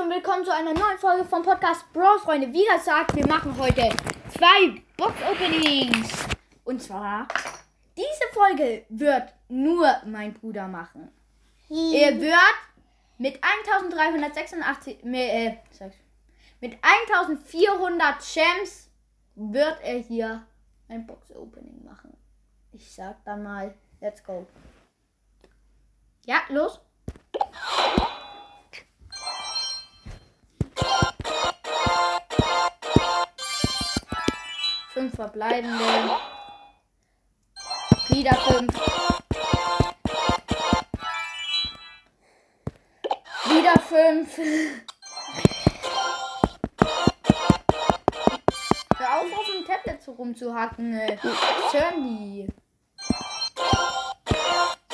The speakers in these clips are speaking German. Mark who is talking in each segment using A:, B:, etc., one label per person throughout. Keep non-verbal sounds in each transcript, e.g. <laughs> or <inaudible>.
A: und willkommen zu einer neuen Folge vom Podcast Bro Freunde. Wie gesagt, wir machen heute zwei Box Openings. Und zwar, diese Folge wird nur mein Bruder machen. Er wird mit 1386, mit, äh, mit 1400 Gems wird er hier ein Box Opening machen. Ich sag dann mal, let's go. Ja, los. Verbleibende. Wieder fünf. Wieder fünf. Hör auf, auf dem Tablet so rumzuhacken. die?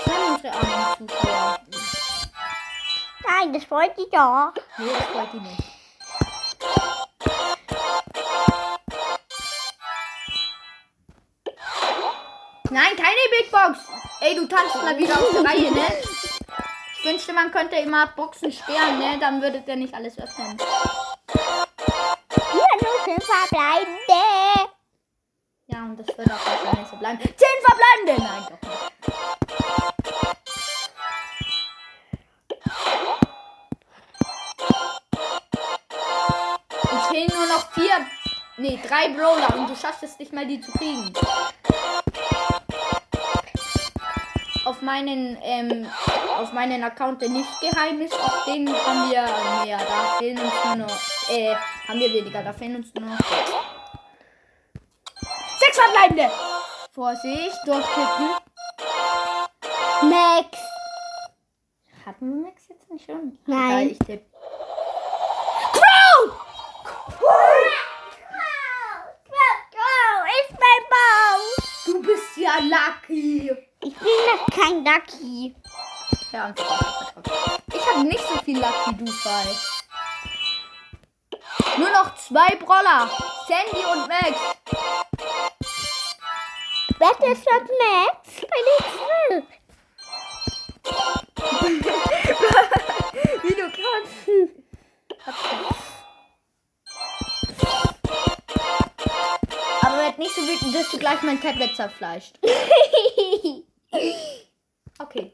A: Hören unsere armen Zuschauer?
B: Nein, das wollte ich doch.
A: Nee, das wollte ich nicht. Box. Ey, du tanzt mal wieder auf der Reihe, ne? Ich wünschte, man könnte immer Boxen sperren, ne? Dann würde der nicht alles öffnen.
B: Hier nur fünf verbleibende.
A: Ja, und das wird auch wahrscheinlich so bleiben. Zehn verbleibende! Nein, doch nicht. Es fehlen nur noch vier. Nee, drei Brawler und du schaffst es nicht mal, die zu kriegen. Auf meinen, ähm, auf meinen Account, der nicht geheim ist, auf den haben wir mehr. Da fehlen uns nur noch, äh, haben wir weniger. Da fehlen uns nur noch sechs. Verbleibende! Vorsicht, durchtippen.
B: Max.
A: Hatten wir Max jetzt nicht schon?
B: Nein.
A: Ich tippe. Crow!
B: Ist mein Baum.
A: Du bist ja lucky.
B: Ich bin kein Ducky.
A: Ja. Ich habe nicht so viel Lucky, du Fall. Nur noch zwei Brawler. Sandy und Max.
B: Das Max? Meine Schrift. <laughs>
A: Wie du kannst. Aber werd nicht so wütend, dass du gleich mein Tablet zerfleischt. <laughs> Okay.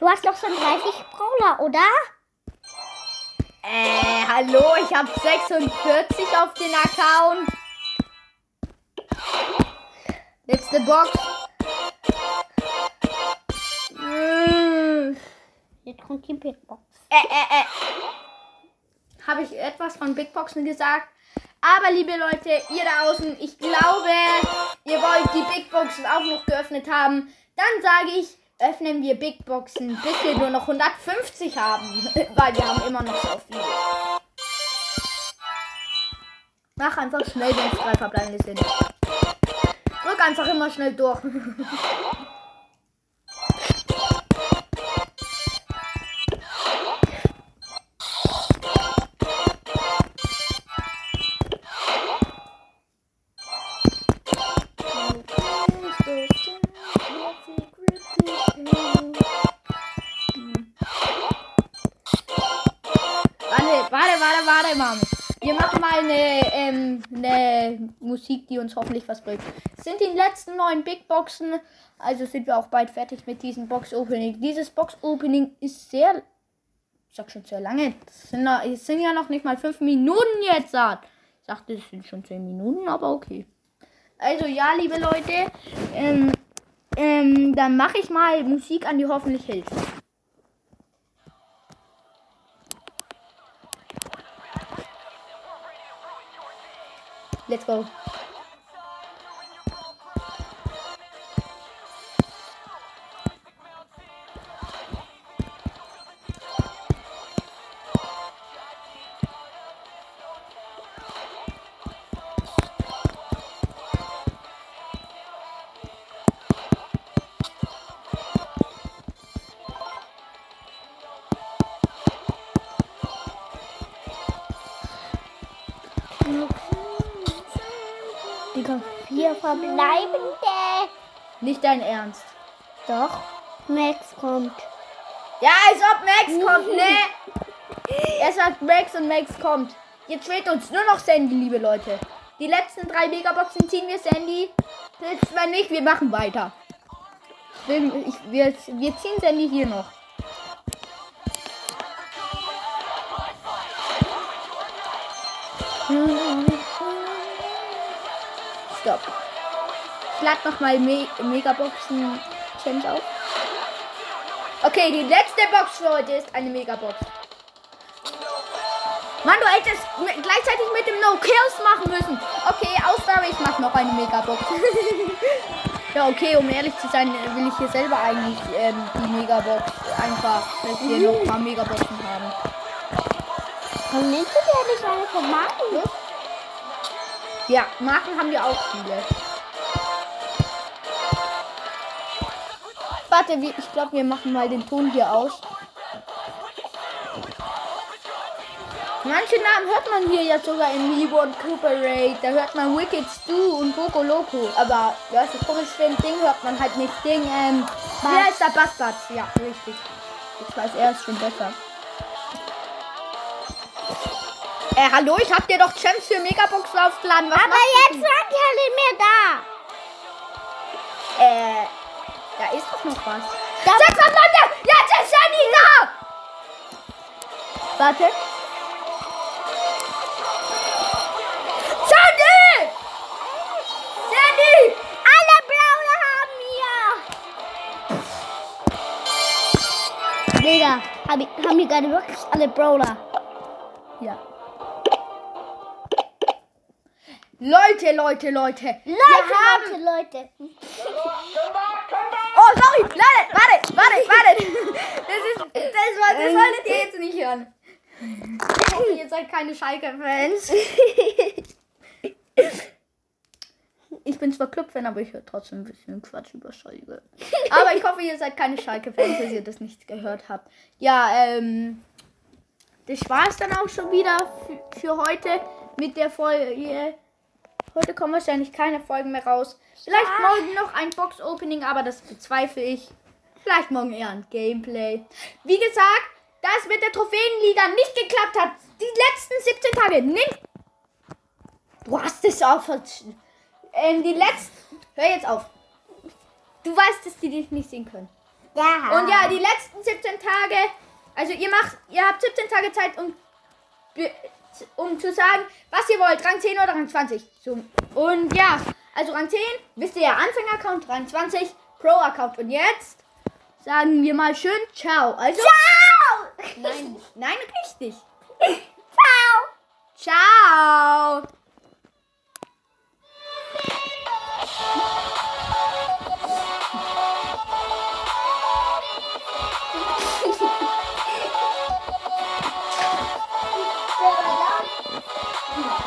B: Du hast doch schon 30 Brawler, oder?
A: Äh, hallo, ich habe 46 auf den Account. Letzte Box. Mm.
B: Jetzt kommt die Big Box.
A: Äh, äh, äh. Habe ich etwas von Big Boxen gesagt? Aber liebe Leute, ihr da außen, ich glaube, ihr wollt die Big Boxen auch noch geöffnet haben. Dann sage ich, öffnen wir Big Boxen, bis wir nur noch 150 haben. <laughs> Weil wir haben immer noch so viele. Mach einfach schnell, wenn es drei verbleibende sind. Drück einfach immer schnell durch. <laughs> warte, Mom. Wir machen mal eine, ähm, eine Musik, die uns hoffentlich was bringt. Sind die letzten neun Big Boxen, also sind wir auch bald fertig mit diesem Box Opening. Dieses Box Opening ist sehr, ich sag schon sehr lange. Es sind, sind ja noch nicht mal fünf Minuten jetzt. Ich dachte, es sind schon zehn Minuten, aber okay. Also ja, liebe Leute, ähm, ähm, dann mache ich mal Musik an, die hoffentlich hilft. Let's go.
B: Verbleibende.
A: Nicht dein Ernst.
B: Doch, Max kommt.
A: Ja, als ob Max kommt, ne? Er sagt Max und Max kommt. Jetzt fehlt uns nur noch Sandy, liebe Leute. Die letzten drei Megaboxen ziehen wir Sandy. Jetzt, wenn nicht, wir machen weiter. Will, ich, wir, wir ziehen Sandy hier noch. Stopp. Ich lade nochmal Me Megaboxen Chance auf. Okay, die letzte Box für heute ist eine Megabox. Mann, du hättest gleichzeitig mit dem No Kills machen müssen. Okay, Ausnahme, ich mach noch eine Megabox. <laughs> ja, okay, um ehrlich zu sein, will ich hier selber eigentlich ähm, die Megabox einfach, dass wir noch ein paar Megaboxen haben.
B: Und nimmst du dir nicht eine von Marken?
A: Ja, Marken haben wir auch viele. Warte, ich glaube, wir machen mal den Ton hier aus. Manche Namen hört man hier ja sogar in Reborn Cooperate. Da hört man Wicked Stu und Poco Loco. Aber ja, das komisch für ein Ding hört man halt nicht. Ding, ähm, wie heißt der Bassbatz? Ja, richtig. Ich weiß, er ist schon besser. Äh, hallo, ich hab dir doch Champs für Megabox aufgeladen. Was
B: Aber jetzt waren die alle mehr da.
A: Äh, da ist doch noch was.
B: Da-
A: 600 Leute! Jetzt ist Sandy da! Warte. Sandy! Sandy!
B: Alle Blaue haben wir. Digga, hab ich, haben die gerade wirklich alle Brawler?
A: Ja. Leute, Leute, Leute.
B: Leute,
A: wir haben...
B: Leute, Leute. <laughs>
A: Oh, sorry. Warte, warte, warte, warte. Das ist... Das, solltet ihr jetzt nicht hören. Ich hoffe, ihr seid keine Schalke-Fans. Ich bin zwar Club-Fan, aber ich höre trotzdem ein bisschen Quatsch über Schalke. <laughs> Aber ich hoffe, ihr seid keine Schalke-Fans, dass ihr das nicht gehört habt. Ja, ähm... Das war es dann auch schon wieder für, heute mit der Folge. Heute kommen wahrscheinlich keine Folgen mehr raus. Vielleicht morgen noch ein Box-Opening, aber das bezweifle ich. Vielleicht morgen eher ein Gameplay. Wie gesagt, da es mit der Trophäenliga nicht geklappt hat, die letzten 17 Tage, nimm. Du hast es auf. Ähm, die letzten. Hör jetzt auf. Du weißt, dass die dich nicht sehen können.
B: Ja.
A: Und ja, die letzten 17 Tage, also ihr macht, ihr habt 17 Tage Zeit, um, um zu sagen, was ihr wollt, Rang 10 oder Rang 20. So, und ja, also Rang 10, wisst ihr ja, Anfänger-Account, Rang 20, Pro-Account. Und jetzt sagen wir mal schön Ciao. Also,
B: Ciao!
A: Nein, nein, richtig. <laughs>